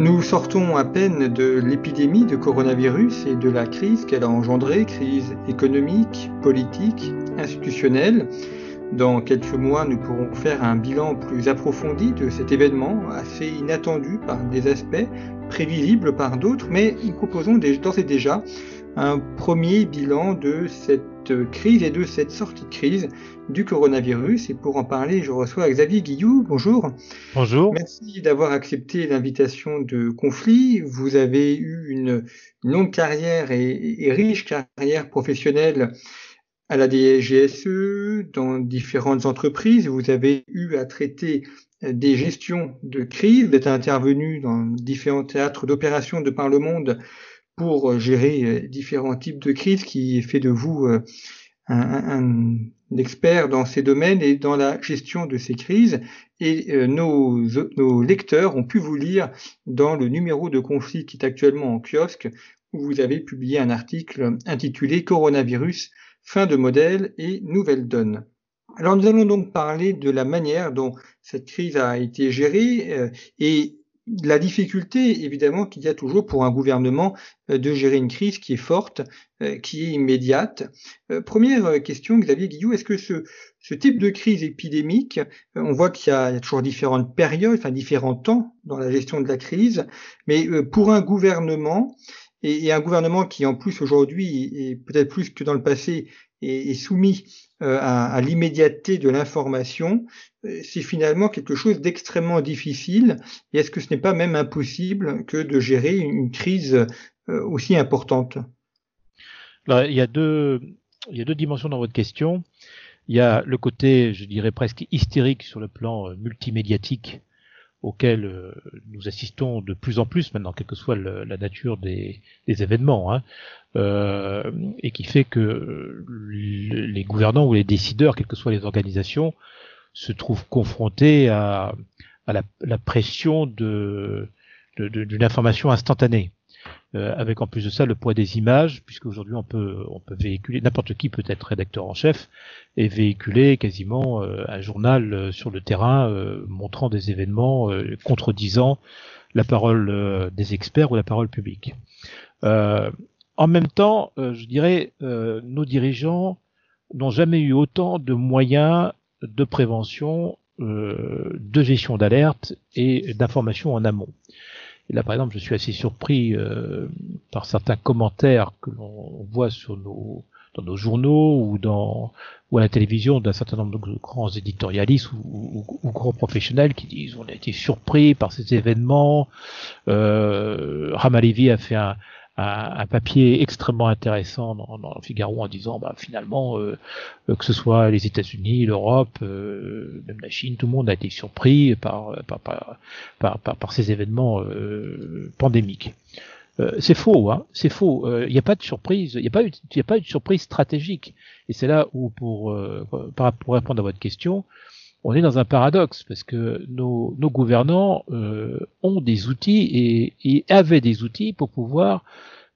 Nous sortons à peine de l'épidémie de coronavirus et de la crise qu'elle a engendrée, crise économique, politique, institutionnelle. Dans quelques mois, nous pourrons faire un bilan plus approfondi de cet événement, assez inattendu par des aspects, prévisible par d'autres, mais nous proposons d'ores et déjà un premier bilan de cette crise et de cette sortie de crise du coronavirus. Et pour en parler, je reçois Xavier Guillou. Bonjour. Bonjour. Merci d'avoir accepté l'invitation de Conflit. Vous avez eu une longue carrière et, et riche carrière professionnelle à la DGSE, dans différentes entreprises. Vous avez eu à traiter des gestions de crise. Vous êtes intervenu dans différents théâtres d'opérations de par le monde pour gérer différents types de crises qui fait de vous un, un, expert dans ces domaines et dans la gestion de ces crises. Et nos, lecteurs ont pu vous lire dans le numéro de conflit qui est actuellement en kiosque où vous avez publié un article intitulé Coronavirus, fin de modèle et nouvelle donne. Alors nous allons donc parler de la manière dont cette crise a été gérée euh, et la difficulté évidemment qu'il y a toujours pour un gouvernement euh, de gérer une crise qui est forte, euh, qui est immédiate. Première question, Xavier Guillou, est-ce que ce, type de crise épidémique, on voit qu'il y, y, a toujours différentes périodes, enfin différents temps dans la gestion de la crise, mais pour un gouvernement, et, et un gouvernement qui en plus aujourd'hui, et peut-être plus que dans le passé, est, est soumis euh, à, à l'immédiateté de l'information, c'est finalement quelque chose d'extrêmement difficile. Et est-ce que ce n'est pas même impossible que de gérer une crise aussi importante? Alors, il y a deux, il y a deux dimensions dans votre question. Il y a le côté, je dirais presque hystérique sur le plan multimédiatique auquel euh, nous assistons de plus en plus maintenant, quelle que soit la nature des, des événements, hein, euh, et qui fait que les gouvernants ou les décideurs, quelles que soient les organisations, se trouvent confrontés à, à la, la, pression de d'une information instantanée. Euh, avec en plus de ça le poids des images, puisque aujourd'hui on peut on peut véhiculer n'importe qui peut être rédacteur en chef et véhiculer quasiment euh, un journal euh, sur le terrain euh, montrant des événements euh, contredisant la parole des experts ou la parole publique. en même temps, je dirais, nos dirigeants n'ont jamais eu autant de moyens de prévention, de gestion d'alerte et d'information en amont. Et là, par exemple, je suis assez surpris euh, par certains commentaires que l'on voit sur nos, dans nos journaux ou, dans, ou à la télévision d'un certain nombre de grands éditorialistes ou, ou, ou, grands professionnels qui disent on a été surpris par ces événements. Euh, Ramalevi a fait un, un, papier extrêmement intéressant dans, dans Figaro en disant bah, finalement euh, que ce soit les États-Unis, l'Europe, euh, même la Chine, tout le monde a été surpris par par, par, par, par, ces événements euh, pandémiques. Euh, c'est faux, hein, c'est faux. Il euh, n'y a pas de surprise, il n'y a pas eu, il a pas eu de surprise stratégique. Et c'est là où, pour, euh, pour répondre à votre question, on est dans un paradoxe parce que nos, gouvernants euh, ont des outils et, avaient des outils pour pouvoir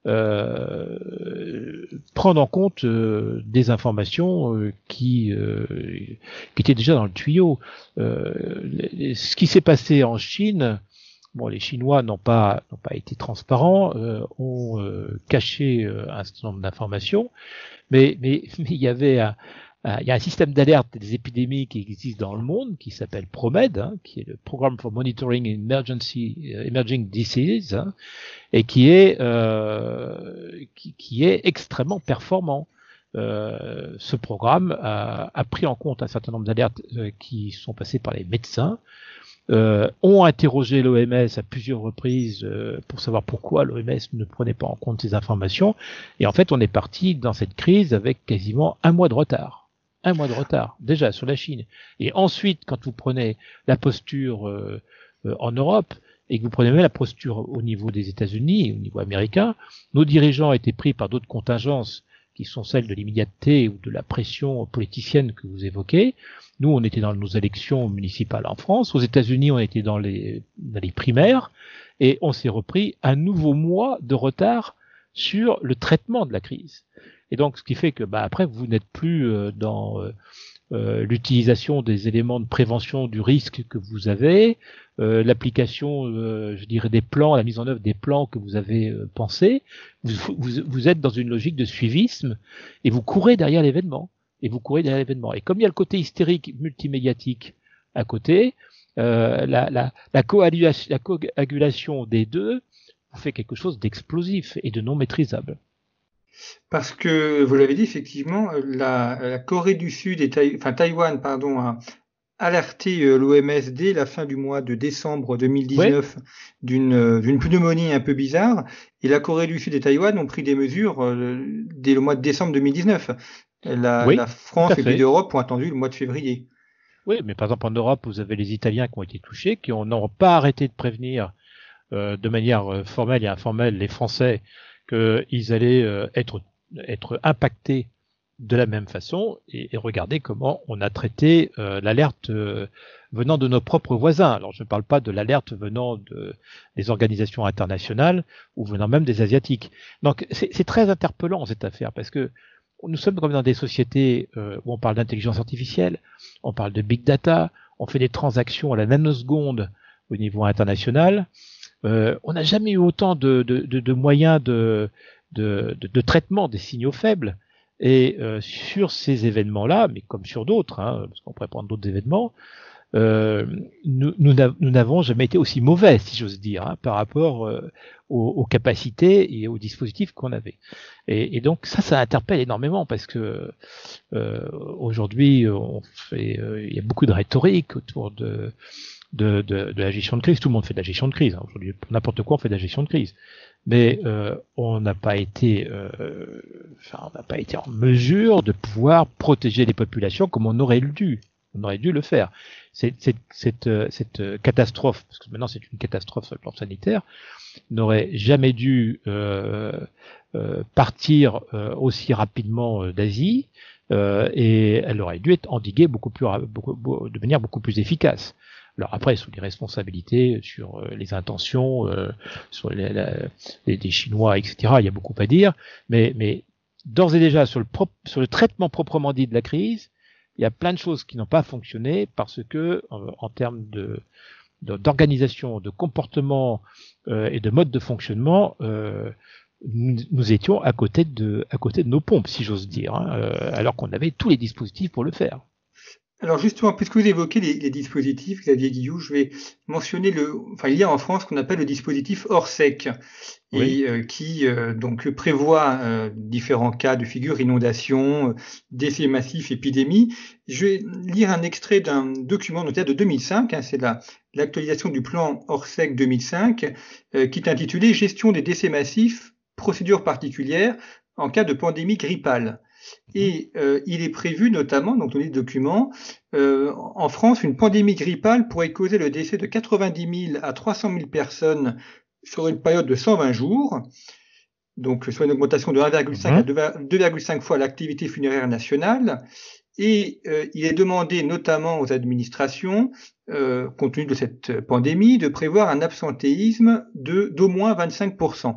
euh, prendre en compte euh, des informations qui, étaient déjà dans le tuyau. ce qui s'est passé en Chine, bon, les Chinois n'ont pas n'ont pas été transparents, ont caché un certain nombre d'informations, mais mais mais il y avait un, il y a un système d'alerte des épidémies qui existe dans le monde, qui s'appelle PROMED, hein, qui est le Programme for Monitoring Emergency uh, Emerging Diseases, hein, et qui est euh, qui, qui, est extrêmement performant. Euh, ce programme a, pris en compte un certain nombre d'alertes euh, qui sont passées par les médecins euh, ont interrogé l'OMS à plusieurs reprises euh, pour savoir pourquoi l'OMS ne prenait pas en compte ces informations. Et en fait, on est parti dans cette crise avec quasiment un mois de retard. Un mois de retard, déjà, sur la Chine. Et ensuite, quand vous prenez la posture euh, en Europe, et que vous prenez même la posture au niveau des États-Unis, au niveau américain, nos dirigeants étaient pris par d'autres contingences qui sont celles de l'immédiateté ou de la pression politicienne que vous évoquez. Nous, on était dans nos élections municipales en France. Aux États-Unis, on était dans les, dans les primaires. Et on s'est repris un nouveau mois de retard sur le traitement de la crise. Et donc, ce qui fait que, bah, après, vous n'êtes plus euh, dans euh, euh, l'utilisation des éléments de prévention du risque que vous avez, euh, l'application, euh, je dirais, des plans, la mise en œuvre des plans que vous avez euh, pensés. Vous, vous, vous, êtes dans une logique de suivisme et vous courez derrière l'événement. Et vous courez derrière l'événement. Et comme il y a le côté hystérique multimédiatique à côté, la, la, la, coagulation, la coagulation des deux vous fait quelque chose d'explosif et de non maîtrisable. Parce que, vous l'avez dit, effectivement, la, la, Corée du Sud et enfin, Taïwan pardon, a, alerté euh, l'OMS dès la fin du mois de décembre 2019 d'une euh, d'une pneumonie un peu bizarre et la Corée du Sud et Taïwan ont pris des mesures euh, dès le mois de décembre 2019. La, la France et l'Europe d'Europe ont attendu le mois de février. Oui, mais par exemple en Europe, vous avez les Italiens qui ont été touchés, qui n'ont pas arrêté de prévenir euh, de manière formelle et informelle les Français qu'ils allaient être être impactés de la même façon et, et regardez comment on a traité euh, l'alerte euh, venant de nos propres voisins. Alors je ne parle pas de l'alerte venant de, des organisations internationales ou venant même des asiatiques. Donc c'est très interpellant cette affaire parce que nous sommes comme dans des sociétés euh, où on parle d'intelligence artificielle, on parle de big data, on fait des transactions à la nanoseconde au niveau international. On n'a jamais eu autant de, de, de, moyens de, traitement des signaux faibles et euh, sur ces événements-là, mais comme sur d'autres, hein, parce qu'on pourrait prendre d'autres événements, euh, nous n'avons jamais été aussi mauvais, si j'ose dire, hein, par rapport euh, aux, capacités et aux dispositifs qu'on avait. Et, et, donc ça, ça interpelle énormément parce que euh, aujourd'hui, on fait, il y a beaucoup de rhétorique autour de de, de, de, la gestion de crise. Tout le monde fait de la gestion de crise. Hein. Aujourd'hui, n'importe quoi, on fait de la gestion de crise mais euh, on n'a pas été, euh, enfin, on n'a pas été en mesure de pouvoir protéger les populations comme on aurait dû. On aurait dû le faire. Cette, cette, cette, euh, cette catastrophe, parce que maintenant c'est une catastrophe sur le plan sanitaire, n'aurait jamais dû euh, euh, partir euh, aussi rapidement d'Asie et elle aurait dû être endiguée beaucoup plus, beaucoup, de manière beaucoup plus efficace. Alors après, sous les responsabilités, sur euh, les intentions, euh, sur les, les, Chinois, etc., il y a beaucoup à dire. Mais, mais d'ores et déjà, sur le, sur le traitement proprement dit de la crise, il y a plein de choses qui n'ont pas fonctionné parce que, en, en termes de d'organisation, de, comportement euh, et de mode de fonctionnement, euh, nous, nous, étions à côté de à côté de nos pompes, si j'ose dire, hein, euh, alors qu'on avait tous les dispositifs pour le faire. Alors justement, puisque vous évoquez les, les dispositifs, Xavier Guillou, je vais mentionner le, enfin il y a en France ce qu'on appelle le dispositif Orsec, et euh, qui euh, donc prévoit euh, différents cas de figure, inondation, décès massifs, épidémie. Je vais lire un extrait d'un document notaire de 2005, hein, c'est la l'actualisation du plan Orsec 2005, qui est intitulé Gestion des décès massifs, procédures particulières en cas de pandémie grippale. Et euh, il est prévu notamment, donc dans les documents, euh, en France, une pandémie grippale pourrait causer le décès de 90 000 à 300 000 personnes sur une période de 120 jours, donc soit une augmentation de 1,5 à 2,5 fois l'activité funéraire nationale. Et euh, il est demandé notamment aux administrations, euh, compte tenu de cette pandémie, de prévoir un absentéisme de d'au moins 25 euh,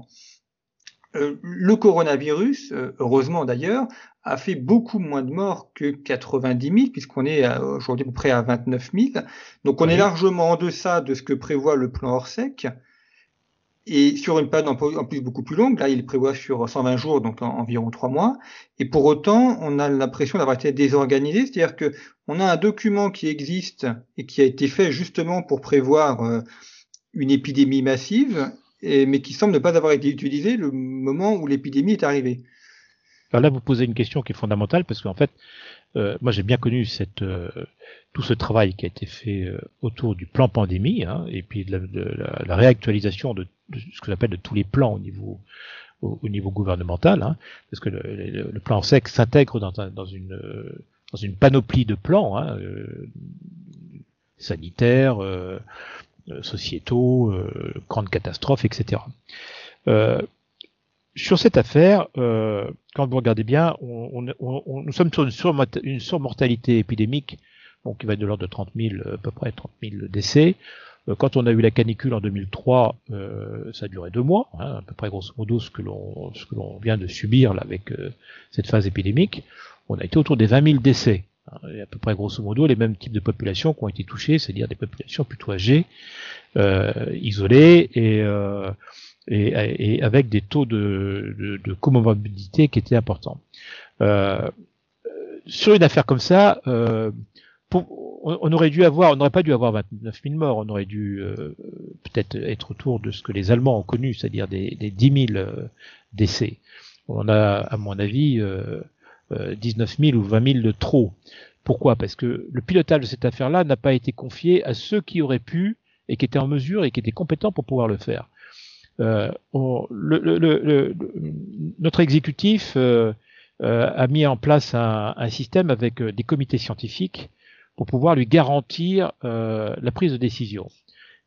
le coronavirus, euh, heureusement d'ailleurs, a fait beaucoup moins de morts que 90 000, puisqu'on est aujourd'hui à peu près à 29 000. Donc on est largement en deçà de ce que prévoit le plan Orsec. Et sur une période en plus beaucoup plus longue, là il prévoit sur 120 jours, donc environ 3 mois. Et pour autant, on a l'impression d'avoir été désorganisé, c'est-à-dire que on a un document qui existe et qui a été fait justement pour prévoir euh, une épidémie massive, mais qui semble ne pas avoir été utilisé le moment où l'épidémie est arrivée. Alors là, vous posez une question qui est fondamentale parce qu'en fait, moi, j'ai bien connu cette, tout ce travail qui a été fait autour du plan pandémie hein, et puis de la, réactualisation de, ce que j'appelle de tous les plans au niveau au, niveau gouvernemental, hein, parce que le, le, plan SEC s'intègre dans, dans, une dans une panoplie de plans hein, sanitaires, sociétaux, grandes catastrophes, etc. Euh, sur cette affaire, euh, quand vous regardez bien, nous sommes sur une, surmortalité épidémique, donc qui va être de l'ordre de 30 000, à peu près 30 000 décès. Euh, quand on a eu la canicule en 2003, euh, ça a duré deux mois, hein, à peu près grosso modo ce que l'on ce que l'on vient de subir là avec euh, cette phase épidémique. On a été autour des 20 000 décès. À peu près grosso modo les mêmes types de populations qui ont été touchées, c'est-à-dire des populations plutôt âgées, isolées et et, avec des taux de, de, de, qui étaient importants. Euh, sur une affaire comme ça, euh, on, aurait dû avoir, on n'aurait pas dû avoir 29 000 morts, on aurait dû euh, peut-être être autour de ce que les Allemands ont connu, c'est-à-dire des, des 10 000 euh, décès. On a, à mon avis, 19 000 ou 20 000 de trop. Pourquoi? Parce que le pilotage de cette affaire-là n'a pas été confié à ceux qui auraient pu et qui étaient en mesure et qui étaient compétents pour pouvoir le faire. Euh, notre exécutif euh, euh, a mis en place un, système avec des comités scientifiques pour pouvoir lui garantir la prise de décision.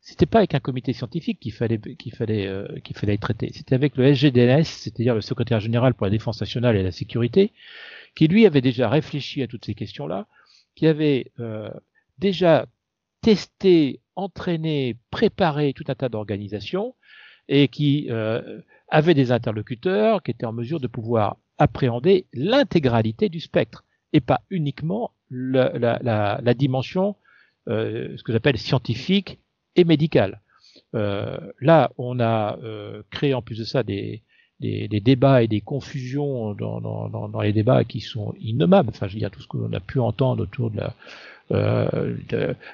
C'était pas avec un comité scientifique qu'il fallait qu'il fallait qu'il fallait traiter. C'était avec le SGDNS, c'est-à-dire le secrétaire général pour la défense nationale et la sécurité, qui lui avait déjà réfléchi à toutes ces questions-là, qui avait déjà testé, entraîné, préparé tout un tas d'organisations et qui euh, avait des interlocuteurs qui étaient en mesure de pouvoir appréhender l'intégralité du spectre et pas uniquement la, la, la, dimension, euh, ce que j'appelle scientifique et médicale. Euh, là, on a euh, créé en plus de ça des, des, des, débats et des confusions dans, dans, dans, les débats qui sont innommables. Enfin, je veux dire, tout ce qu'on a pu entendre autour de la, euh,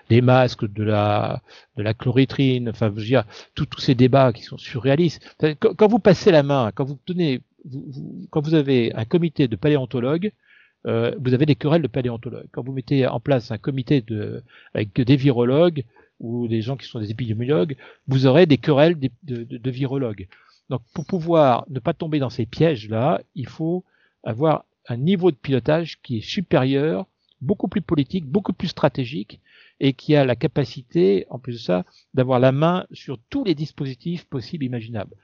des masques, de la, de la chloritrine, enfin, je veux dire, tous ces débats qui sont surréalistes. Quand, vous passez la main, quand vous tenez, quand vous avez un comité de paléontologues, euh, vous avez des querelles de paléontologues. Quand vous mettez en place un comité de, avec des virologues ou des gens qui sont des épidémiologues, vous aurez des querelles de, de, de virologues. Donc, pour pouvoir ne pas tomber dans ces pièges-là, il faut avoir un niveau de pilotage qui est supérieur beaucoup plus politique, beaucoup plus stratégique, et qui a la capacité, en plus de ça, d'avoir la main sur tous les dispositifs possibles imaginables.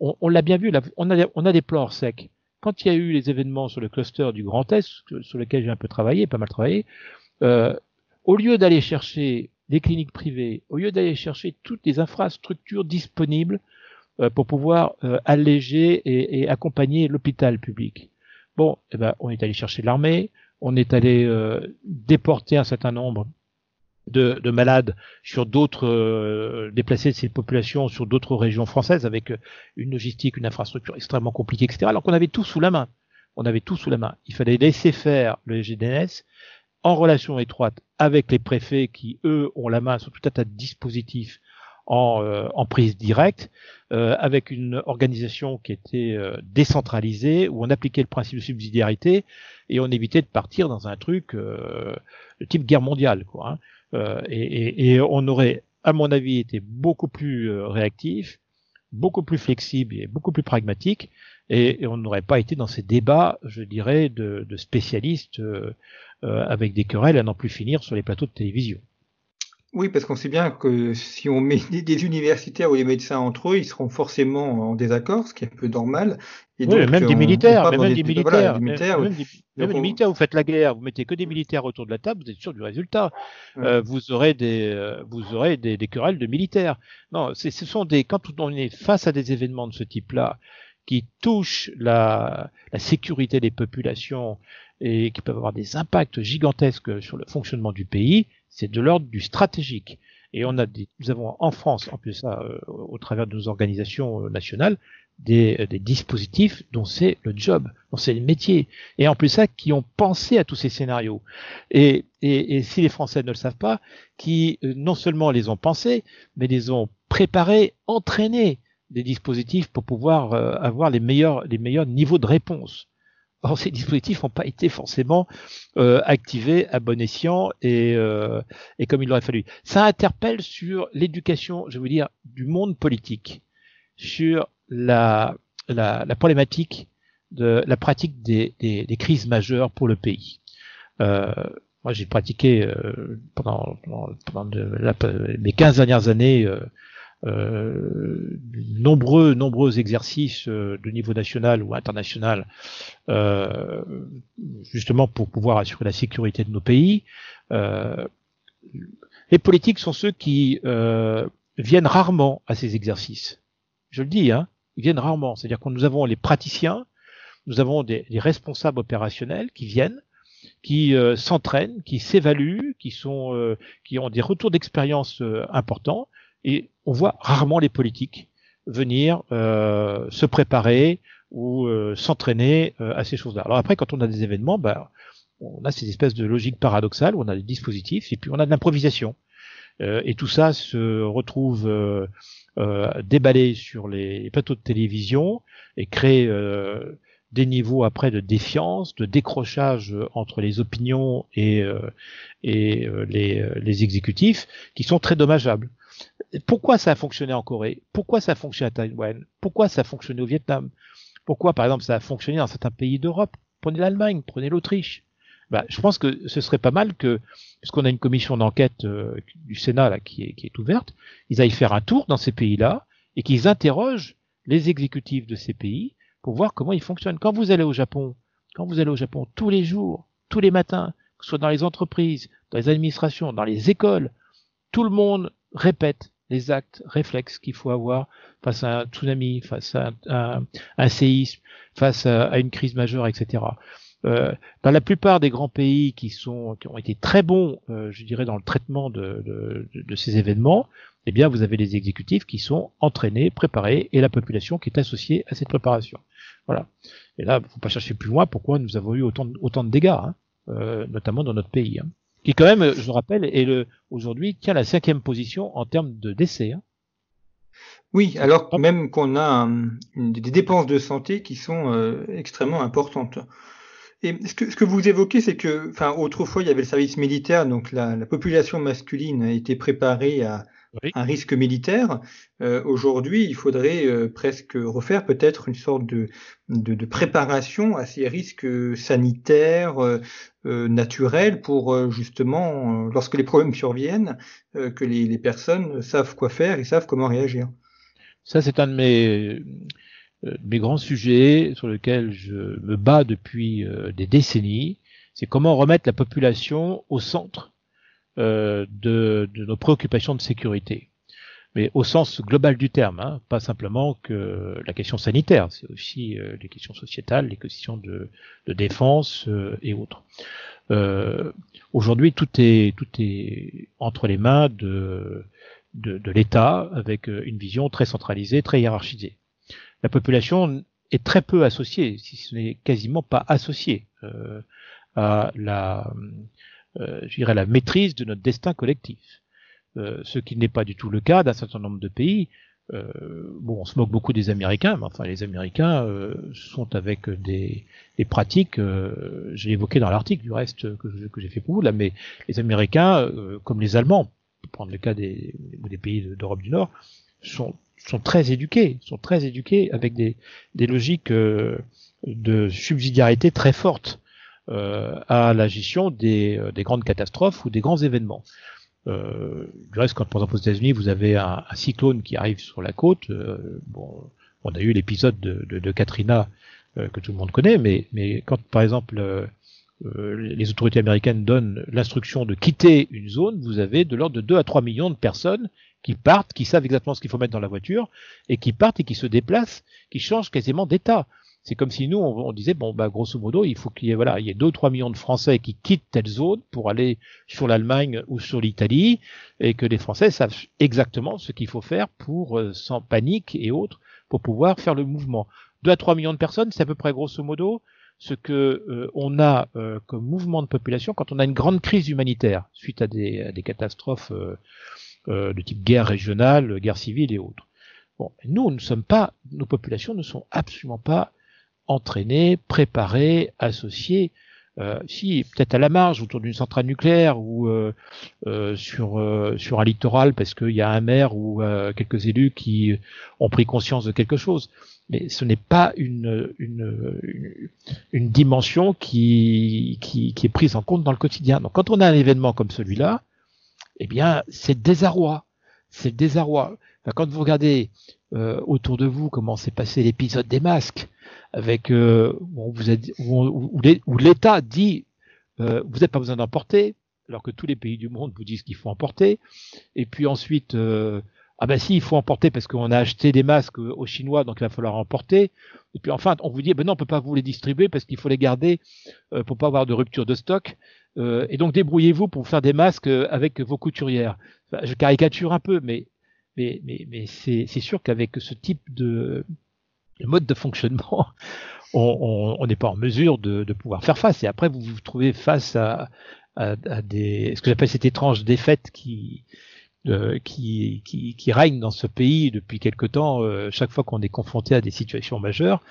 On, on l'a bien vu, on, a, on a des plans hors sec. Quand il y a eu les événements sur le cluster du Grand Est, sur lequel j'ai un peu travaillé, pas mal travaillé, euh, au lieu d'aller chercher des cliniques privées, au lieu d'aller chercher toutes les infrastructures disponibles euh, pour pouvoir euh, alléger et, accompagner l'hôpital public, bon, eh ben, on est allé chercher l'armée, on est allé euh, déporter un certain nombre de, de malades sur d'autres, euh, déplacer ces populations sur d'autres régions françaises avec une logistique, une infrastructure extrêmement compliquée, etc. Alors qu'on avait tout sous la main. On avait tout sous la main. Il fallait laisser faire le GDNS en relation étroite avec les préfets qui, eux, ont la main sur tout un tas de dispositifs en, en prise directe, euh, avec une organisation qui était décentralisée, où on appliquait le principe de subsidiarité, et on évitait de partir dans un truc euh, de type guerre mondiale, quoi. Hein. Euh, et, et, on aurait, à mon avis, été beaucoup plus euh, réactif, beaucoup plus flexible et beaucoup plus pragmatique, et, on n'aurait pas été dans ces débats, je dirais, de, de spécialistes euh, avec des querelles à n'en plus finir sur les plateaux de télévision. Oui, parce qu'on sait bien que si on met des universitaires ou des médecins entre eux, ils seront forcément en désaccord, ce qui est un peu normal. Et oui, donc, même des militaires, même des militaires, même, des, militaires, vous faites la guerre, vous mettez que des militaires autour de la table, vous êtes sûr du résultat. Euh, vous aurez des, euh, vous aurez des, des, querelles de militaires. Non, ce sont des, quand on est face à des événements de ce type-là, qui touchent la, la sécurité des populations et qui peuvent avoir des impacts gigantesques sur le fonctionnement du pays, c'est de l'ordre du stratégique. Et on a des, nous avons en France, en plus ça, euh, au travers de nos organisations euh, nationales, des, euh, des, dispositifs dont c'est le job, dont c'est le métier, et en plus ça, qui ont pensé à tous ces scénarios. Et, et, et si les Français ne le savent pas, qui non seulement les ont pensés, mais les ont préparés, entraînés des dispositifs pour pouvoir avoir les meilleurs, les meilleurs niveaux de réponse. Or, ces dispositifs n'ont pas été forcément euh, activés à bon escient et, euh, et comme il aurait fallu. Ça interpelle sur l'éducation, je veux dire, du monde politique, sur la, la, la problématique de la pratique des, des, des, crises majeures pour le pays. Euh, moi, j'ai pratiqué euh, pendant, pendant, pendant de, la, mes 15 dernières années euh, euh, nombreux nombreux exercices euh, de niveau national ou international euh, justement pour pouvoir assurer la sécurité de nos pays. Euh, les politiques sont ceux qui viennent rarement à ces exercices. Je le dis, hein, ils viennent rarement. C'est-à-dire que nous avons les praticiens, nous avons des, des responsables opérationnels qui viennent, qui euh, s'entraînent, qui s'évaluent, qui sont, euh, qui ont des retours d'expérience euh, importants, et on voit rarement les politiques venir se préparer ou s'entraîner à ces choses-là. Alors après, quand on a des événements, bah, on a ces espèces de logiques paradoxales où on a des dispositifs et puis on a de l'improvisation. et tout ça se retrouve déballé sur les plateaux de télévision et crée des niveaux après de défiance, de décrochage entre les opinions et, euh, euh, euh, les, exécutifs qui sont très dommageables. Pourquoi ça a fonctionné en Corée? Pourquoi ça a fonctionné à Taïwan? Pourquoi ça a fonctionné au Vietnam? Pourquoi, par exemple, ça a fonctionné dans certains pays d'Europe? Prenez l'Allemagne, prenez l'Autriche. Bah, je pense que ce serait pas mal que, puisqu'on a une commission d'enquête du Sénat là, qui, est, qui est ouverte, ils aillent faire un tour dans ces pays-là et qu'ils interrogent les exécutifs de ces pays pour voir comment il fonctionne. Quand vous allez au Japon, quand vous allez au Japon tous les jours, tous les matins, que ce soit dans les entreprises, dans les administrations, dans les écoles, tout le monde répète les actes réflexes qu'il faut avoir face à un tsunami, face à un, séisme, face à, une crise majeure, etc. Euh, dans la plupart des grands pays qui sont qui ont été très bons, euh, je dirais, dans le traitement de, de, de, ces événements, eh bien, vous avez les exécutifs qui sont entraînés, préparés, et la population qui est associée à cette préparation. Voilà. Et là, faut pas chercher plus loin pourquoi nous avons eu autant de, autant de dégâts, hein, euh, notamment dans notre pays, hein, qui quand même, je rappelle, est le aujourd'hui tient la cinquième position en termes de décès. Hein. Oui, alors même qu'on a des dépenses de santé qui sont euh, extrêmement importantes. Et ce que, ce que vous évoquez, c'est que, enfin, autrefois, il y avait le service militaire, donc la, la population masculine a été préparée à, un risque militaire. Euh, aujourd'hui, il faudrait euh, presque refaire peut-être une sorte de, de, préparation à ces risques sanitaires, euh, naturels, pour justement, lorsque les problèmes surviennent, que les, les, personnes savent quoi faire et savent comment réagir. Ça, c'est un de mes, mes grands sujets sur lesquels je me bats depuis des décennies. C'est comment remettre la population au centre euh, de, de, nos préoccupations de sécurité. Mais au sens global du terme, hein, pas simplement que la question sanitaire, c'est aussi euh, les questions sociétales, les questions de, défense euh, et autres. Aujourd'hui, tout est tout est entre les mains de de, l'État avec une vision très centralisée, très hiérarchisée. La population est très peu associée, si ce n'est quasiment pas associée à la euh, je dirais, la maîtrise de notre destin collectif. Euh, ce qui n'est pas du tout le cas d'un certain nombre de pays. Euh, bon, on se moque beaucoup des Américains, mais enfin, les Américains euh, sont avec des, des pratiques, euh, j'ai évoqué dans l'article du reste que, que j'ai fait pour vous là, mais les Américains, comme les Allemands, pour prendre le cas des, des pays d'Europe du Nord, sont, sont très éduqués, sont très éduqués avec des, des logiques de subsidiarité très fortes. Euh, à la gestion des, euh, des, grandes catastrophes ou des grands événements. Euh, du reste, quand par exemple aux États-Unis, vous avez un, un, cyclone qui arrive sur la côte, euh, bon, on a eu l'épisode de, de, de, Katrina euh, que tout le monde connaît, mais, mais quand par exemple les autorités américaines donnent l'instruction de quitter une zone, vous avez de l'ordre de 2 à 3 millions de personnes qui partent, qui savent exactement ce qu'il faut mettre dans la voiture, et qui partent et qui se déplacent, qui changent quasiment d'état. C'est comme si nous, on, disait, bon, bah, grosso modo, il faut qu'il y ait, voilà, il y ait 2 ou 3 millions de Français qui quittent telle zone pour aller sur l'Allemagne ou sur l'Italie, et que les Français savent exactement ce qu'il faut faire pour, euh, sans panique et autres, pour pouvoir faire le mouvement. 2 à 3 millions de personnes, c'est à peu près grosso modo ce que euh, on a euh, comme mouvement de population quand on a une grande crise humanitaire suite à des, à des catastrophes de type guerre régionale, guerre civile et autres. Bon, nous, ne sommes pas, nos populations ne sont absolument pas entraînés, préparés, associés. Euh, si peut-être à la marge autour d'une centrale nucléaire ou euh, euh, sur sur un littoral parce qu'il y a un maire ou quelques élus qui ont pris conscience de quelque chose mais ce n'est pas une, une, une, dimension qui, qui, qui, est prise en compte dans le quotidien. Donc quand on a un événement comme celui-là, eh bien c'est désarroi. C'est désarroi. Quand vous regardez euh, autour de vous comment s'est passé l'épisode des masques, avec euh, où, l'État dit euh, vous n'avez pas besoin d'en porter, alors que tous les pays du monde vous disent qu'il faut en porter, et puis ensuite euh, ah ben si, il faut emporter parce qu'on a acheté des masques aux Chinois, donc il va falloir emporter. Et puis enfin, on vous dit, ben non, on peut pas vous les distribuer parce qu'il faut les garder euh, pour pas avoir de rupture de stock. Euh, et donc débrouillez-vous pour faire des masques euh, avec vos couturières. je caricature un peu, mais mais c'est sûr qu'avec ce type de mode de fonctionnement, on n'est pas en mesure de, pouvoir faire face. Et après, vous vous trouvez face à, des ce que j'appelle cette étrange défaite qui euh, règne dans ce pays depuis quelque temps, euh, chaque fois qu'on est confronté à des situations majeures,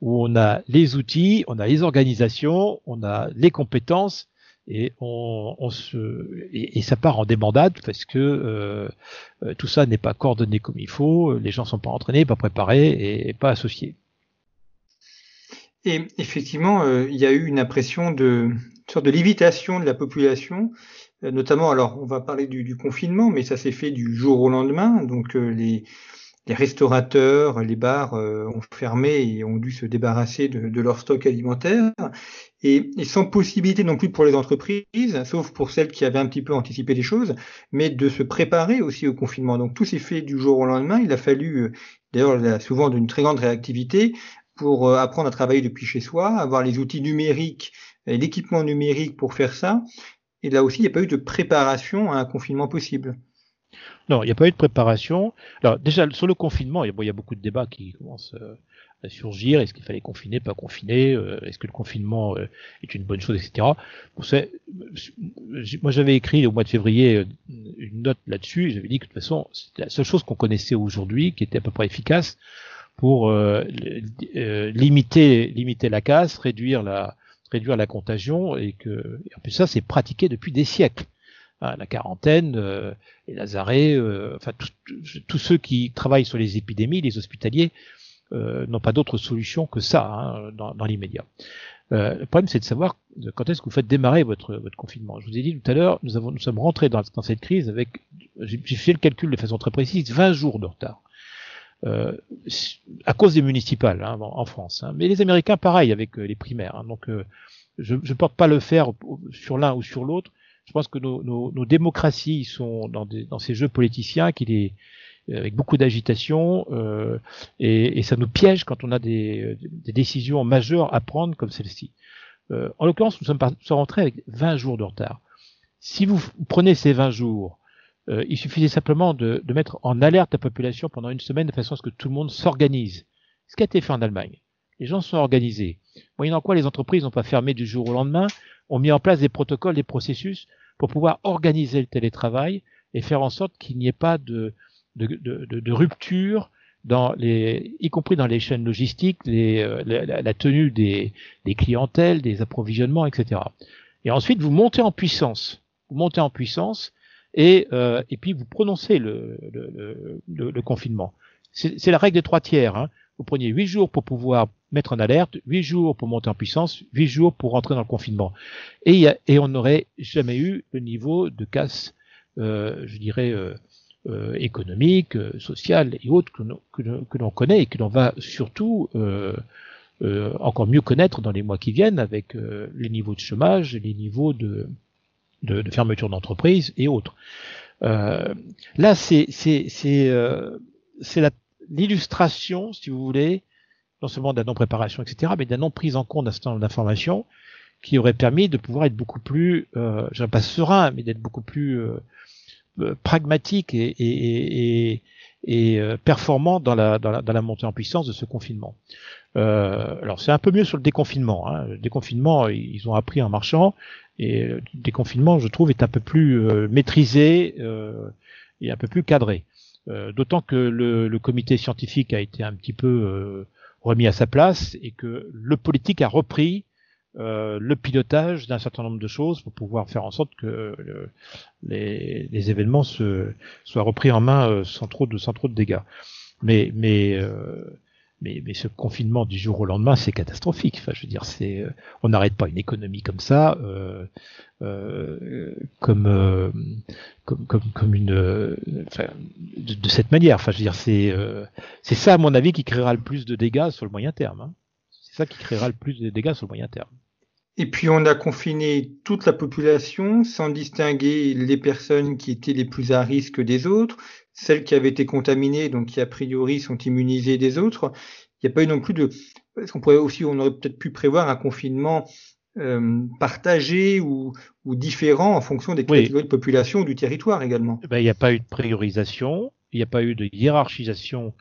où on a les outils, on a les organisations, on a les compétences, et on, se et, ça part en débandade parce que euh, tout ça n'est pas coordonné comme il faut, les gens sont pas entraînés, pas préparés et, pas associés. Et effectivement, il y a eu une impression de une sorte de lévitation de la population euh, notamment, alors on va parler du, confinement, mais ça s'est fait du jour au lendemain. Donc euh, les, les, restaurateurs, les bars euh, ont fermé et ont dû se débarrasser de, leur stock alimentaire. Et, et, sans possibilité non plus pour les entreprises, sauf pour celles qui avaient un petit peu anticipé les choses, mais de se préparer aussi au confinement. Donc tout s'est fait du jour au lendemain. Il a fallu, d'ailleurs souvent d'une très grande réactivité, pour apprendre à travailler depuis chez soi, avoir les outils numériques, l'équipement numérique pour faire ça, et là aussi, il n'y a pas eu de préparation à un confinement possible. Non, il n'y a pas eu de préparation. Alors déjà, sur le confinement, il y a, beaucoup de débats qui commencent euh, à surgir. Est-ce qu'il fallait confiner, pas confiner euh, Est-ce que le confinement euh, est une bonne chose, etc. moi, j'avais écrit au mois de février une note là-dessus. J'avais dit que de toute façon, c'était la seule chose qu'on connaissait aujourd'hui qui était à peu près efficace pour limiter, la casse, réduire la, réduire la contagion et que en plus ça c'est pratiqué depuis des siècles. La quarantaine, euh, les Lazarets, euh, enfin tous ceux qui travaillent sur les épidémies, les hospitaliers, euh, n'ont pas d'autre solution que ça hein, dans, l'immédiat. Euh, le problème, c'est de savoir quand est-ce que vous faites démarrer votre, confinement. Je vous ai dit tout à l'heure, nous, sommes rentrés dans, cette crise avec, j'ai fait le calcul de façon très précise, 20 jours de retard. Euh, à cause des municipales hein, en France. Hein. Mais les Américains, pareil, avec euh, les primaires. Donc, euh, je ne porte pas le faire sur l'un ou sur l'autre. Je pense que nos, démocraties sont dans, ces jeux politiciens qu'il est avec beaucoup d'agitation euh, et, ça nous piège quand on a des, décisions majeures à prendre comme celle-ci. Euh, en l'occurrence, nous sommes, rentrés avec 20 jours de retard. Si vous prenez ces 20 jours euh, il suffisait simplement de, de, mettre en alerte la population pendant une semaine de façon à ce que tout le monde s'organise. Ce qui a été fait en Allemagne. Les gens sont organisés. Moyennant quoi, les entreprises n'ont pas fermé du jour au lendemain, ont mis en place des protocoles, des processus pour pouvoir organiser le télétravail et faire en sorte qu'il n'y ait pas de, de, rupture dans les, y compris dans les chaînes logistiques, euh, la, tenue des, clientèles, des approvisionnements, etc. Et ensuite, vous montez en puissance. Vous montez en puissance et, euh, puis vous prononcez le confinement. C'est la règle des trois tiers. Hein. Vous preniez huit jours pour pouvoir mettre en alerte, huit jours pour monter en puissance, huit jours pour rentrer dans le confinement. Et, et on n'aurait jamais eu le niveau de casse, euh, je dirais, euh, euh économique, euh, social et autres que, que, l'on connaît et que l'on va surtout euh, encore mieux connaître dans les mois qui viennent avec les niveaux de chômage, les niveaux de, de, de fermeture d'entreprise et autres. Euh, là, c'est c'est euh, l'illustration, si vous voulez, non seulement de la non-préparation, etc., mais de la non-prise en compte d'un certain nombre d'informations qui aurait permis de pouvoir être beaucoup plus, euh, je pas serein, mais d'être beaucoup plus euh, euh pragmatique et, et, et, et euh, performant dans la, dans la, dans, la, montée en puissance de ce confinement. Euh, alors c'est un peu mieux sur le déconfinement. Hein. Le déconfinement, ils ont appris en marchant. Et le déconfinement, je trouve, est un peu plus maîtrisé et un peu plus cadré. Euh, d'autant que le, le, comité scientifique a été un petit peu remis à sa place et que le politique a repris euh, le pilotage d'un certain nombre de choses pour pouvoir faire en sorte que les, les, événements se, soient repris en main euh, sans trop de sans trop de dégâts. Mais mais euh, mais, mais ce confinement du jour au lendemain, c'est catastrophique. Enfin, je veux dire, c'est, euh, on n'arrête pas une économie comme ça, euh, euh, comme, euh, comme, comme, comme une, enfin, de, cette manière. Enfin, je veux dire, c'est, c'est ça, à mon avis, qui créera le plus de dégâts sur le moyen terme. Hein. C'est ça qui créera le plus de dégâts sur le moyen terme. Et puis on a confiné toute la population sans distinguer les personnes qui étaient les plus à risque des autres, celles qui avaient été contaminées, donc qui a priori sont immunisées des autres. Il n'y a pas eu non plus de... Est-ce qu'on pourrait aussi, on aurait peut-être pu prévoir un confinement euh, partagé ou, ou, différent en fonction des catégories de population ou du territoire également ben, Il n'y a pas eu de priorisation, il n'y a pas eu de hiérarchisation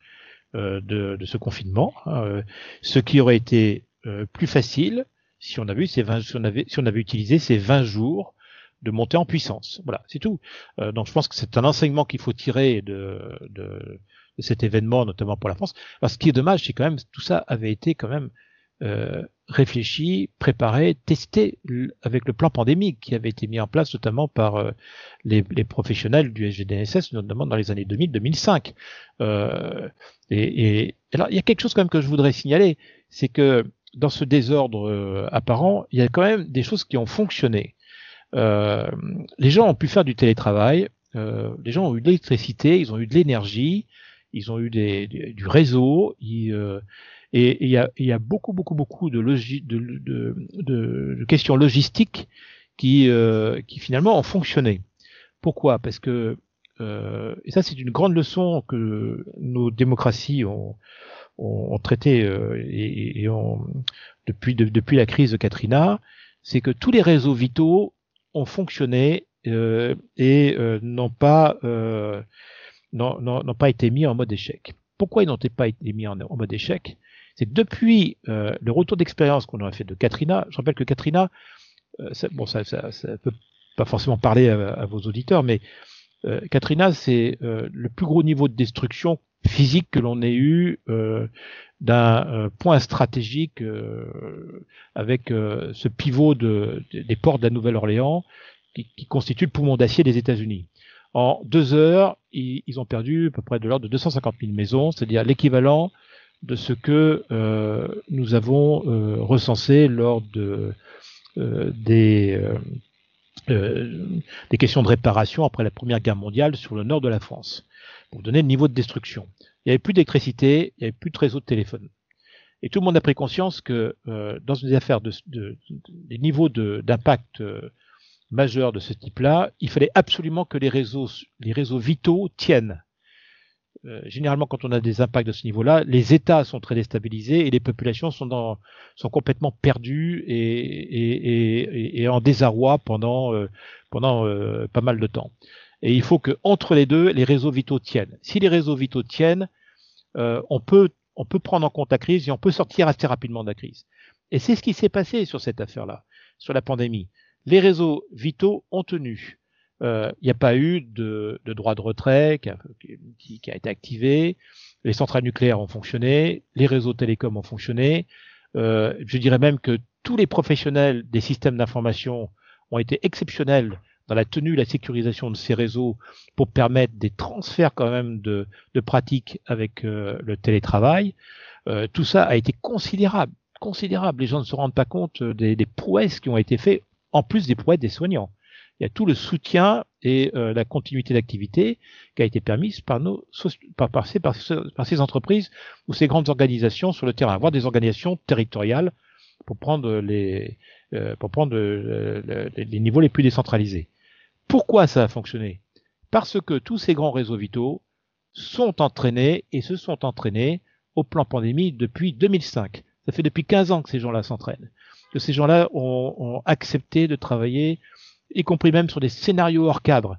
euh, de, de, ce confinement, hein, ce qui aurait été euh, plus facile si on avait, ces 20, si on avait, si on avait utilisé ces 20 jours de montée en puissance. Voilà, c'est tout. Euh, donc je pense que c'est un enseignement qu'il faut tirer de, de, de, cet événement, notamment pour la France. Alors ce qui est dommage, c'est quand même tout ça avait été quand même euh, réfléchi, préparé, testé avec le plan pandémique qui avait été mis en place notamment par euh, les, professionnels du SGDSS, notamment dans les années 2000-2005. Euh, et, et alors il y a quelque chose quand même que je voudrais signaler, c'est que dans ce désordre euh, apparent, il y a quand même des choses qui ont fonctionné. Euh, les gens ont pu faire du télétravail, les gens ont eu de l'électricité, ils ont eu de l'énergie, ils ont eu du réseau, euh, et il y a, y a, beaucoup, beaucoup, beaucoup de, logi de, de, de, questions logistiques qui, euh, qui finalement ont fonctionné. Pourquoi? Parce que, et ça c'est une grande leçon que nos démocraties ont, ont, traité euh, et, et ont, depuis, de, depuis la crise de Katrina, c'est que tous les réseaux vitaux ont fonctionné euh, et euh, n'ont pas euh, n'ont pas été mis en mode échec. Pourquoi ils n'ont pas été mis en mode échec? C'est depuis euh, le retour d'expérience qu'on a fait de Katrina. Je rappelle que Katrina, euh, bon, ça, ça, ça, peut pas forcément parler à, vos auditeurs, mais Katrina, c'est le plus gros niveau de destruction physique que l'on ait eu euh, d'un euh, point stratégique euh, avec euh, ce pivot de, des ports de la Nouvelle-Orléans qui, qui, constitue le poumon d'acier des États-Unis. En deux heures, ils, ont perdu à peu près de l'ordre de 250 000 maisons, c'est-à-dire l'équivalent de ce que nous avons recensé lors de, des des questions de réparation après la Première Guerre mondiale sur le nord de la France pour donner le niveau de destruction. Il n'y avait plus d'électricité, il n'y avait plus de réseau de téléphone. Et tout le monde a pris conscience que euh, dans une affaire de, de, des niveaux d'impact euh, majeurs de ce type-là, il fallait absolument que les réseaux, les réseaux vitaux tiennent. Euh, généralement, quand on a des impacts de ce niveau-là, les États sont très déstabilisés et les populations sont, dans, sont complètement perdues et, et, et, et en désarroi pendant, euh, pendant euh, pas mal de temps. Et il faut que entre les deux, les réseaux vitaux tiennent. Si les réseaux vitaux tiennent, euh, on peut on peut prendre en compte la crise et on peut sortir assez rapidement de la crise. Et c'est ce qui s'est passé sur cette affaire-là, sur la pandémie. Les réseaux vitaux ont tenu. Euh, il n'y a pas eu de, droit de retrait qui a, qui, qui a, été activé. Les centrales nucléaires ont fonctionné. Les réseaux télécoms ont fonctionné. Euh, je dirais même que tous les professionnels des systèmes d'information ont été exceptionnels dans la tenue, la sécurisation de ces réseaux pour permettre des transferts quand même de, de pratiques avec euh, le télétravail. Euh, tout ça a été considérable, considérable. Les gens ne se rendent pas compte des, des, prouesses qui ont été faites, en plus des prouesses des soignants. Il y a tout le soutien et euh, la continuité d'activité qui a été permise par nos par, par, ces, par, par ces entreprises ou ces grandes organisations sur le terrain, voire des organisations territoriales pour prendre les euh, pour prendre les niveaux les plus décentralisés. Pourquoi ça a fonctionné? Parce que tous ces grands réseaux vitaux sont entraînés et se sont entraînés au plan pandémie depuis 2005. Ça fait depuis 15 ans que ces gens-là s'entraînent. Que ces gens-là ont, ont, accepté de travailler, y compris même sur des scénarios hors cadre,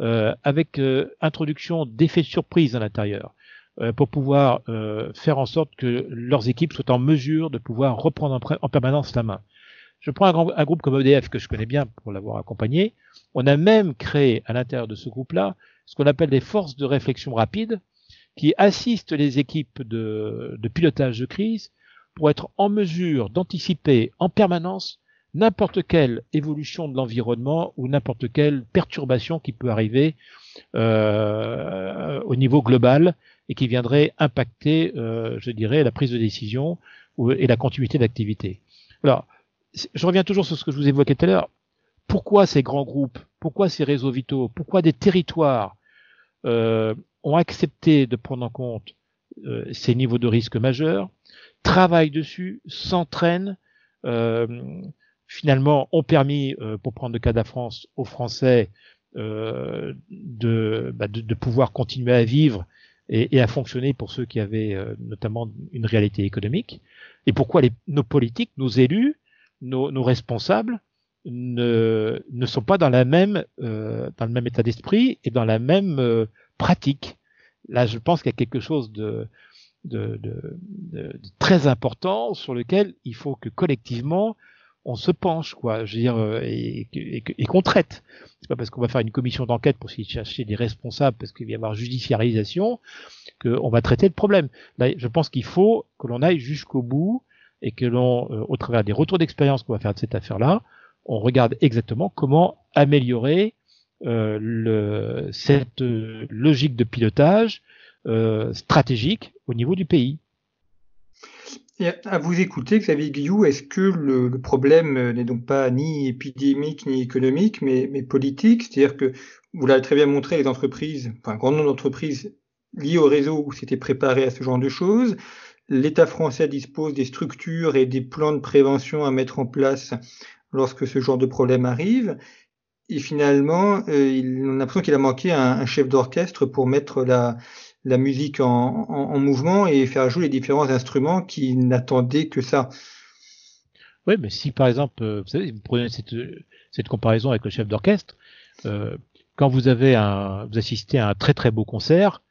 euh, avec euh, introduction d'effets de surprise à l'intérieur, euh, pour pouvoir faire en sorte que leurs équipes soient en mesure de pouvoir reprendre en, en permanence la main. Je prends un, groupe comme EDF que je connais bien pour l'avoir accompagné. On a même créé à l'intérieur de ce groupe-là ce qu'on appelle des forces de réflexion rapide, qui assiste les équipes de, de pilotage de crise pour être en mesure d'anticiper en permanence n'importe quelle évolution de l'environnement ou n'importe quelle perturbation qui peut arriver euh, au niveau global et qui viendrait impacter, euh, je dirais, la prise de décision et la continuité d'activité. Alors, je reviens toujours sur ce que je vous évoquais tout à l'heure. Pourquoi ces grands groupes, pourquoi ces réseaux vitaux, pourquoi des territoires euh, ont accepté de prendre en compte ces niveaux de risque majeurs, travaillent dessus, s'entraînent, finalement ont permis, euh, pour prendre le cas de la France, aux Français euh, de, bah, de, de, pouvoir continuer à vivre et, et, à fonctionner pour ceux qui avaient euh, notamment une réalité économique. Et pourquoi les, nos politiques, nos élus, nos, nos responsables ne, ne, sont pas dans la même euh, dans le même état d'esprit et dans la même euh, pratique. Là, je pense qu'il y a quelque chose de, de, de, de, très important sur lequel il faut que collectivement on se penche, quoi, je veux dire, euh, et, et, et qu'on traite. C'est pas parce qu'on va faire une commission d'enquête pour chercher des responsables, parce qu'il va y avoir judiciarisation, qu'on va traiter le problème. Là, je pense qu'il faut que l'on aille jusqu'au bout et que l'on, euh, au travers des retours d'expérience qu'on va faire de cette affaire-là, on regarde exactement comment améliorer euh, cette logique de pilotage stratégique au niveau du pays. Et à vous écouter, Xavier Guillou, est-ce que le, problème n'est donc pas ni épidémique ni économique, mais, politique? C'est-à-dire que vous l'avez très bien montré, les entreprises, enfin un grand nombre d'entreprises liées au réseau s'étaient préparées à ce genre de choses. L'État français dispose des structures et des plans de prévention à mettre en place lorsque ce genre de problème arrive. Et finalement, euh, on a l'impression qu'il a manqué un chef d'orchestre pour mettre la, la musique en, en, en, mouvement et faire jouer les différents instruments qui n'attendaient que ça. Oui, mais si par exemple, euh, vous savez, vous prenez cette, comparaison avec le chef d'orchestre, euh, quand vous avez un, vous assistez à un très très beau concert,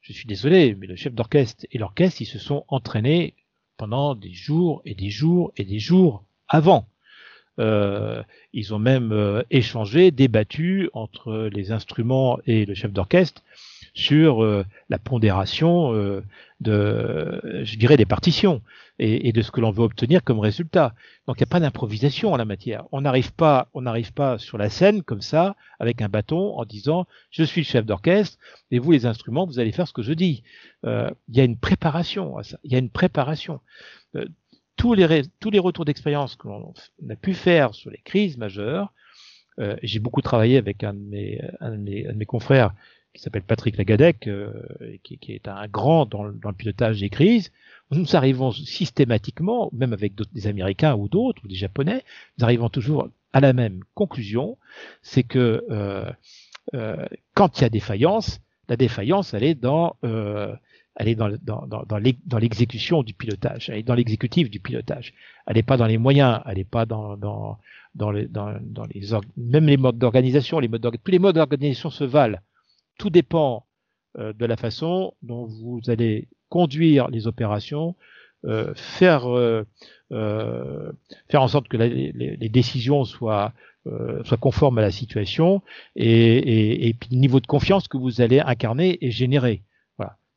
je suis désolé, mais le chef d'orchestre et l'orchestre, ils se sont entraînés pendant des jours et des jours et des jours avant. Euh, ils ont même échangé, débattu entre les instruments et le chef d'orchestre sur euh, la pondération euh, de, je dirais, des partitions et, de ce que l'on veut obtenir comme résultat. Donc il n'y a pas d'improvisation en la matière. On n'arrive pas, on n'arrive pas sur la scène comme ça avec un bâton en disant je suis le chef d'orchestre et vous les instruments vous allez faire ce que je dis. Euh, il y a une préparation à ça. Il y a une préparation. Tous les, retours d'expérience que l'on a pu faire sur les crises majeures, j'ai beaucoup travaillé avec un de mes confrères qui s'appelle Patrick Lagadec, euh, qui, qui, est un grand dans, dans, le pilotage des crises. Nous arrivons systématiquement, même avec des Américains ou d'autres, ou des Japonais, nous arrivons toujours à la même conclusion, c'est que euh, euh, quand il y a défaillance, la défaillance, elle est dans euh, elle est dans, dans, dans, dans l'exécution du pilotage, elle est dans l'exécutif du pilotage. Elle n'est pas dans les moyens, elle n'est pas dans, dans, dans, les, dans, dans les même les modes d'organisation, les modes tous les modes d'organisation se valent. Tout dépend euh, de la façon dont vous allez conduire les opérations, euh, faire euh, faire en sorte que les, décisions soient conformes à la situation et, le niveau de confiance que vous allez incarner et générer.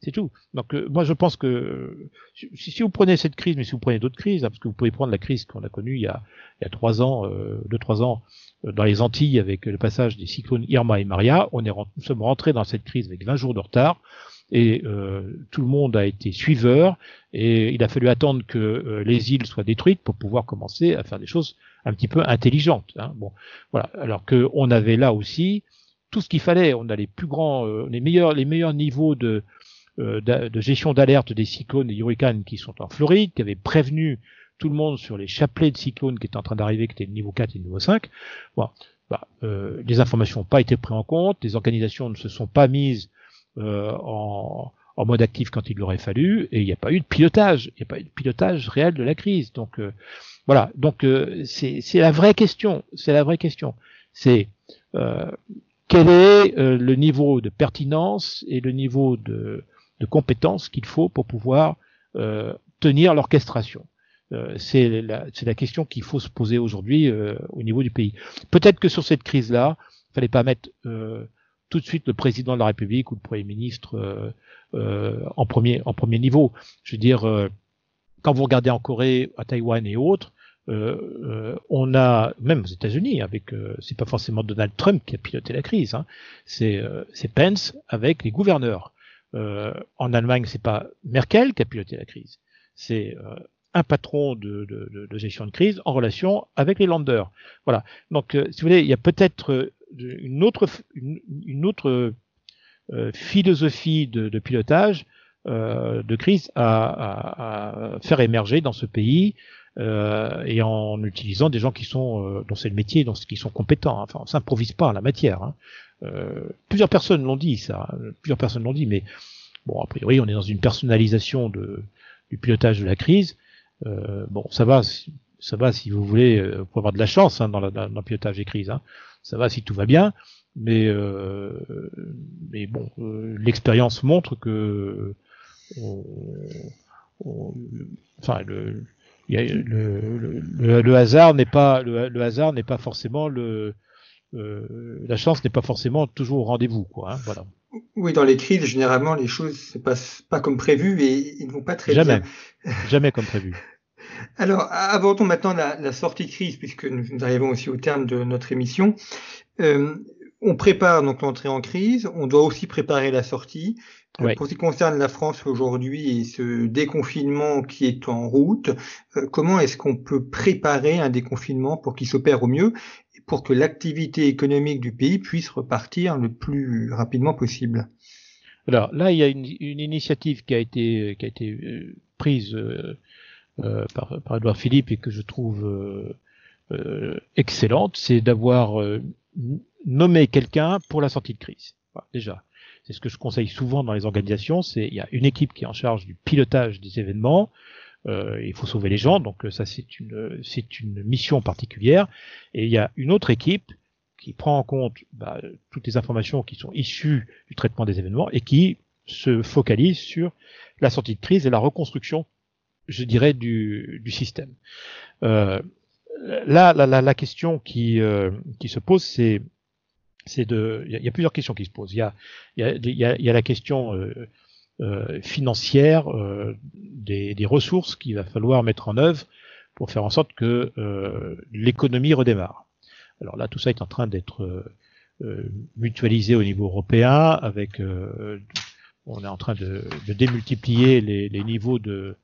C'est tout. Donc euh, moi je pense que si, si, vous prenez cette crise, mais si vous prenez d'autres crises, hein, parce que vous pouvez prendre la crise qu'on a connue il y a, il y a trois ans, euh, deux trois ans euh, dans les Antilles avec le passage des cyclones Irma et Maria, on est nous sommes rentrés dans cette crise avec 20 jours de retard et euh, tout le monde a été suiveur et il a fallu attendre que euh, les îles soient détruites pour pouvoir commencer à faire des choses un petit peu intelligentes. Hein. Bon, voilà. Alors que on avait là aussi tout ce qu'il fallait. On a les plus grands, les meilleurs, les meilleurs niveaux de de gestion d'alerte des cyclones et hurricanes qui sont en Floride, qui avaient prévenu tout le monde sur les chapelets de cyclones qui étaient en train d'arriver, qui étaient le niveau 4 et le niveau 5. Bon, bah, euh, les informations n'ont pas été prises en compte, les organisations ne se sont pas mises euh, en, mode actif quand il l'aurait fallu, et il n'y a pas eu de pilotage, il n'y a pas eu de pilotage réel de la crise. Donc euh, voilà, donc euh, c'est la vraie question, c'est la vraie question. C'est euh, quel est le niveau de pertinence et le niveau de de compétences qu'il faut pour pouvoir euh, tenir l'orchestration. Euh, c'est la, question qu'il faut se poser aujourd'hui euh, au niveau du pays. Peut-être que sur cette crise-là, il fallait pas mettre tout de suite le président de la République ou le Premier ministre en premier niveau. Je veux dire, quand vous regardez en Corée, à Taïwan et autres, on a même aux États-Unis avec euh, c'est pas forcément Donald Trump qui a piloté la crise, hein, c'est Pence avec les gouverneurs. En Allemagne, c'est pas Merkel qui a piloté la crise, c'est un patron de, de, de, gestion de crise en relation avec les landers. Voilà. Donc, euh, si vous voulez, il y a peut-être euh, une autre, une, autre euh, philosophie de, pilotage de crise à, à, faire émerger dans ce pays et en utilisant des gens qui sont dont c'est le métier, dont qui sont compétents. Enfin, on s'improvise pas en la matière. Hein. Plusieurs personnes l'ont dit, ça. Plusieurs personnes l'ont dit, mais bon, a priori, on est dans une personnalisation de, du pilotage de la crise. Euh, bon, ça va, ça va si vous voulez, euh, pour avoir de la chance hein, dans, la, dans, le pilotage des crises. Hein. Ça va si tout va bien, mais euh, mais bon, euh, l'expérience montre que, enfin le, le, le, hasard n'est pas le, hasard n'est pas forcément le la chance n'est pas forcément toujours au rendez-vous quoi. Hein, voilà. Oui, dans les crises, généralement, les choses se passent pas comme prévu et ils ne vont pas très Jamais. bien. Jamais comme prévu. Alors, abordons maintenant la, sortie de crise, puisque nous, arrivons aussi au terme de notre émission. Euh, on prépare donc l'entrée en crise, on doit aussi préparer la sortie. Euh, pour ce qui concerne la France aujourd'hui et ce déconfinement qui est en route, euh, comment est-ce qu'on peut préparer un déconfinement pour qu'il s'opère au mieux pour que l'activité économique du pays puisse repartir le plus rapidement possible Alors là, il y a une, initiative qui a été, été prise euh, par, par Edouard Philippe et que je trouve euh, euh, excellente, c'est d'avoir nommé quelqu'un pour la sortie de crise. déjà, c'est ce que je conseille souvent dans les organisations, c'est il y a une équipe qui est en charge du pilotage des événements, euh, il faut sauver les gens, donc ça c'est une c'est une mission particulière, et il y a une autre équipe qui prend en compte bah, toutes les informations qui sont issues du traitement des événements et qui se focalise sur la sortie de crise et la reconstruction je dirais, du, du système. Euh, là, la, la, la, question qui, euh, qui se pose, c'est c'est de, il y, a plusieurs questions qui se posent. Il y a, il y a, il y a la question euh, euh financière euh, des, des, ressources qu'il va falloir mettre en œuvre pour faire en sorte que euh, l'économie redémarre. Alors là, tout ça est en train d'être mutualisé au niveau européen, avec, on est en train de, de démultiplier les, les niveaux de,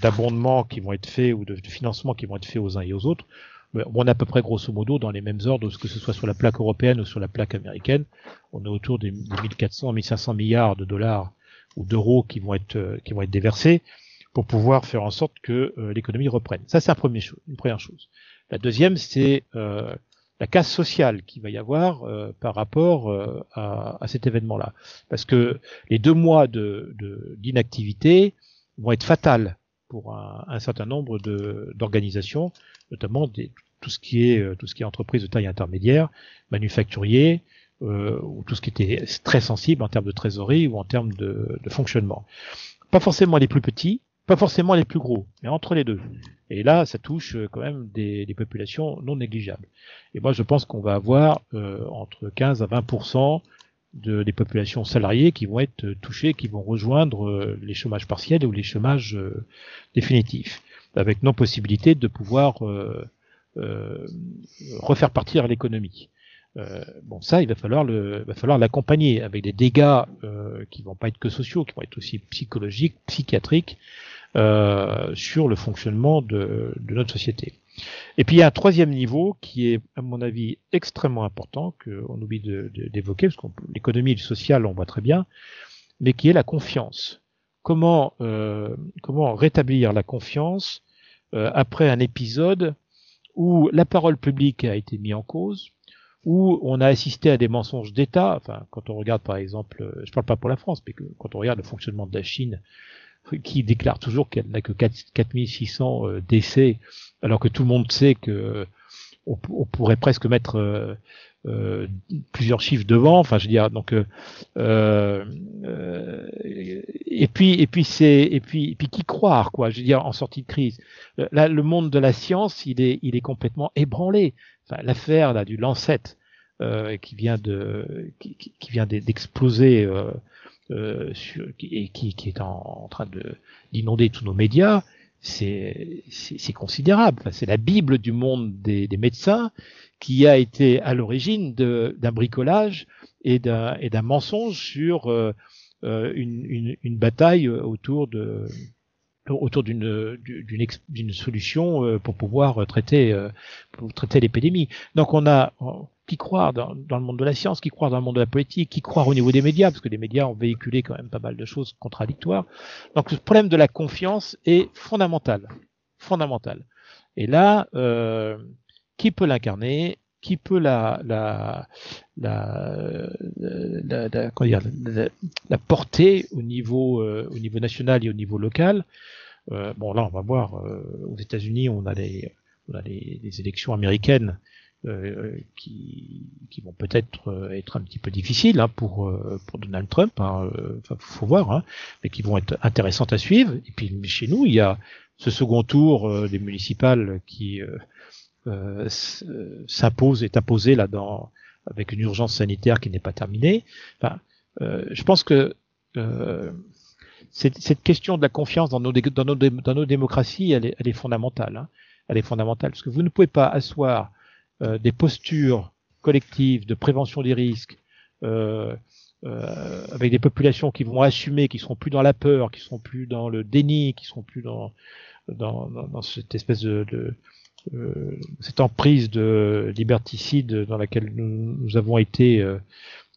d'abondements qui vont être faits ou de, de financements qui vont être faits aux uns et aux autres, on est à peu près grosso modo dans les mêmes ordres, que ce soit sur la plaque européenne ou sur la plaque américaine. On est autour des, 1400, 1500 milliards de dollars ou d'euros qui vont être euh, qui vont être déversés pour pouvoir faire en sorte que euh, l'économie reprenne. Ça, c'est un premier une première chose. La deuxième, c'est euh, la casse sociale qu'il va y avoir par rapport à, à, cet événement-là, parce que les deux mois de d'inactivité vont être fatales pour un, un certain nombre d'organisations, notamment des, tout ce qui est euh, tout ce qui est entreprise de taille intermédiaire, manufacturier, euh, ou tout ce qui était très sensible en termes de trésorerie ou en termes de, de, fonctionnement. Pas forcément les plus petits, pas forcément les plus gros, mais entre les deux. Et là, ça touche euh, quand même des, des populations non négligeables. Et moi, je pense qu'on va avoir euh, entre 15 à 20 de, des populations salariées qui vont être touchées, qui vont rejoindre euh, les chômages partiels ou les chômages euh, définitifs, avec non possibilité de pouvoir euh, refaire partir l'économie. bon, ça, il va falloir le, va falloir l'accompagner avec des dégâts qui vont pas être que sociaux, qui vont être aussi psychologiques, psychiatriques sur le fonctionnement de, de notre société. Et puis il y a un troisième niveau qui est, à mon avis, extrêmement important, qu'on oublie d'évoquer, parce que l'économie sociale, on voit très bien, mais qui est la confiance. Comment, euh, comment rétablir la confiance euh, après un épisode où la parole publique a été mise en cause, où on a assisté à des mensonges d'État. Enfin, quand on regarde par exemple, je ne parle pas pour la France, mais que, quand on regarde le fonctionnement de la Chine, qui déclare toujours qu'elle n'a que 4600 euh, décès alors que tout le monde sait que on, pourrait presque mettre euh, euh, plusieurs chiffres devant. Enfin, je veux dire, donc euh, euh et puis et puis c'est et puis et puis qui croire quoi. Je veux dire, en sortie de crise, là, le monde de la science, il est il est complètement ébranlé. Enfin, l'affaire là du Lancet qui vient de qui, qui vient d'exploser euh, sur, et qui, qui est en, train de d'inonder tous nos médias, c'est considérable. Enfin, c'est la bible du monde des, des, médecins qui a été à l'origine d'un bricolage et d'un et d'un mensonge sur euh, euh une, une, une, bataille autour de autour d'une d'une solution euh, pour pouvoir traiter pour traiter l'épidémie. Donc on a qui dans, le monde de la science, qui croire dans le monde de la politique, qui croire au niveau des médias, parce que les médias ont véhiculé quand même pas mal de choses contradictoires. Donc le problème de la confiance est fondamental, fondamental. Et là, euh, qui peut l'incarner? Qui peut la la porter au niveau au niveau national et au niveau local? Euh, Bon là, on va voir. Euh, aux États-Unis, on a les élections américaines euh, qui, qui vont peut-être euh, être un petit peu difficiles hein, pour, euh, pour Donald Trump, hein, faut voir, hein, mais qui vont être intéressantes à suivre. Et puis chez nous, il y a ce second tour des municipales qui s'impose, est imposé là dans avec une urgence sanitaire qui n'est pas terminée. Enfin, je pense que cette, cette, question de la confiance dans nos, dans nos, dans nos démocraties, elle est, elle est fondamentale. Hein. Elle est fondamentale parce que vous ne pouvez pas asseoir euh, des postures collectives de prévention des risques, euh, euh, avec des populations qui vont assumer, qui seront plus dans la peur, qui seront plus dans le déni, qui seront plus dans dans, dans, cette espèce de, de euh, cette emprise de liberticide dans laquelle nous, avons été euh,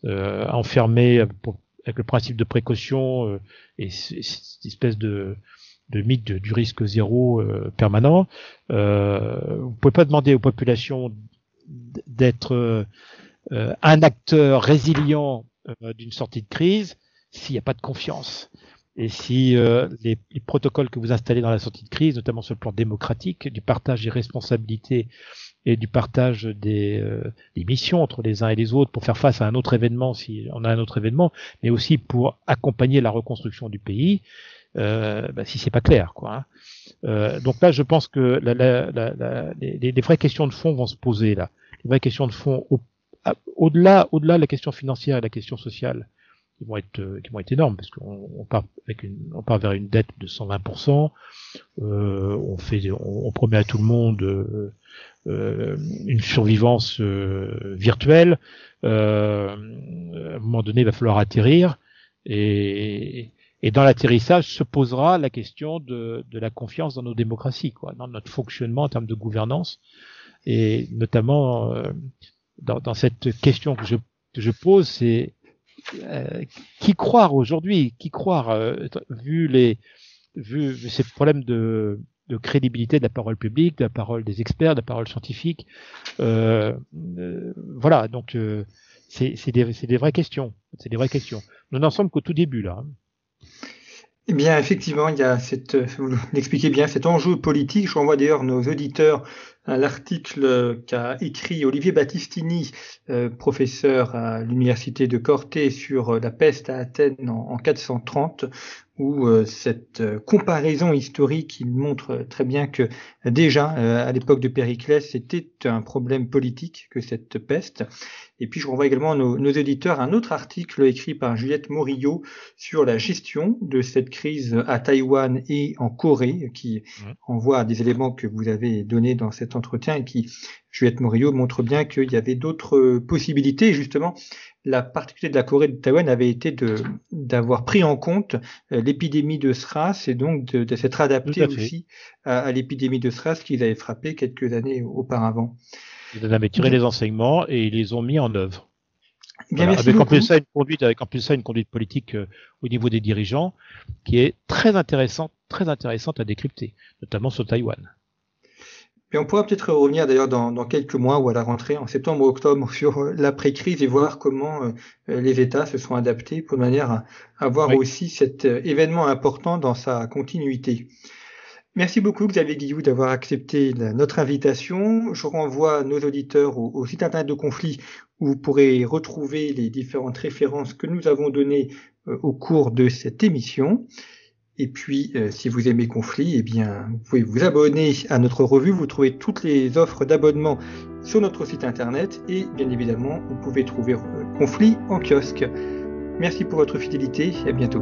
euh enfermés avec le principe de précaution et cette espèce de de mythe du risque zéro permanent. Euh, vous pouvez pas demander aux populations d'être euh, un acteur résilient euh, d'une sortie de crise s'il n'y a pas de confiance. Et si euh, les, les, protocoles que vous installez dans la sortie de crise, notamment sur le plan démocratique, du partage des responsabilités et du partage des, des, missions entre les uns et les autres pour faire face à un autre événement, si on a un autre événement, mais aussi pour accompagner la reconstruction du pays, euh, bah, si c'est pas clair, quoi. Hein. Euh, donc là, je pense que la, la, la, les, les, vraies questions de fond vont se poser là. Les vraies questions de fond, au-delà, au delà de la question financière et la question sociale, qui vont être, euh, qui vont être énormes parce qu'on on part avec on part vers une dette de 120%. Euh, on fait, on, promet à tout le monde euh, euh une survivance virtuelle. à un moment donné, il va falloir atterrir et et dans l'atterrissage se posera la question de, de, la confiance dans nos démocraties, quoi, dans notre fonctionnement en termes de gouvernance, et notamment euh, dans, dans, cette question que je, que je pose, c'est euh, qui croire aujourd'hui, qui croire, euh, vu les, vu, vu ces problèmes de, de crédibilité de la parole publique, de la parole des experts, de la parole scientifique. Euh, euh, voilà, donc euh, c'est des, des, vraies questions. C'est des vraies questions. Nous n'en sommes qu'au tout début là. Eh bien, effectivement, il y a cette, vous l'expliquez bien, cet enjeu politique. Je renvoie d'ailleurs nos auditeurs à l'article qu'a écrit Olivier Battistini, euh, professeur à l'université de Corté sur la peste à Athènes en 430, où euh, cette euh, comparaison historique, il montre très bien que déjà à l'époque de Périclès, c'était un problème politique que cette peste. Et puis je renvoie également nos, nos éditeurs à un autre article écrit par Juliette Morillo sur la gestion de cette crise à Taïwan et en Corée, qui mmh. envoie des éléments que vous avez donnés dans cet entretien et qui, Juliette Morillo, montre bien qu'il y avait d'autres possibilités. justement, la particularité de la Corée de Taïwan avait été de d'avoir pris en compte euh, l'épidémie de SRAS et donc de, de s'être adapté aussi à, à l'épidémie de SRAS qu'ils avaient frappé quelques années auparavant. Ils en avaient tiré les enseignements et ils les ont mis en œuvre. Bien, avec en plus ça une conduite, avec en plus ça une conduite politique euh, au niveau des dirigeants qui est très intéressante, très intéressante à décrypter, notamment sur Taïwan. Et on pourra peut-être revenir d'ailleurs dans, dans, quelques mois ou à la rentrée en septembre ou octobre sur euh, l'après-crise et voir comment euh, les États se sont adaptés pour de manière à, avoir oui. aussi cet événement important dans sa continuité. Merci beaucoup Xavier Guillou d'avoir accepté la, notre invitation. Je renvoie nos auditeurs au, au, site internet de Conflit où vous pourrez retrouver les différentes références que nous avons données euh, au cours de cette émission. Et puis, euh, si vous aimez Conflit, eh bien, vous pouvez vous abonner à notre revue. Vous trouvez toutes les offres d'abonnement sur notre site internet et bien évidemment, vous pouvez trouver euh, Conflit en kiosque. Merci pour votre fidélité et à bientôt.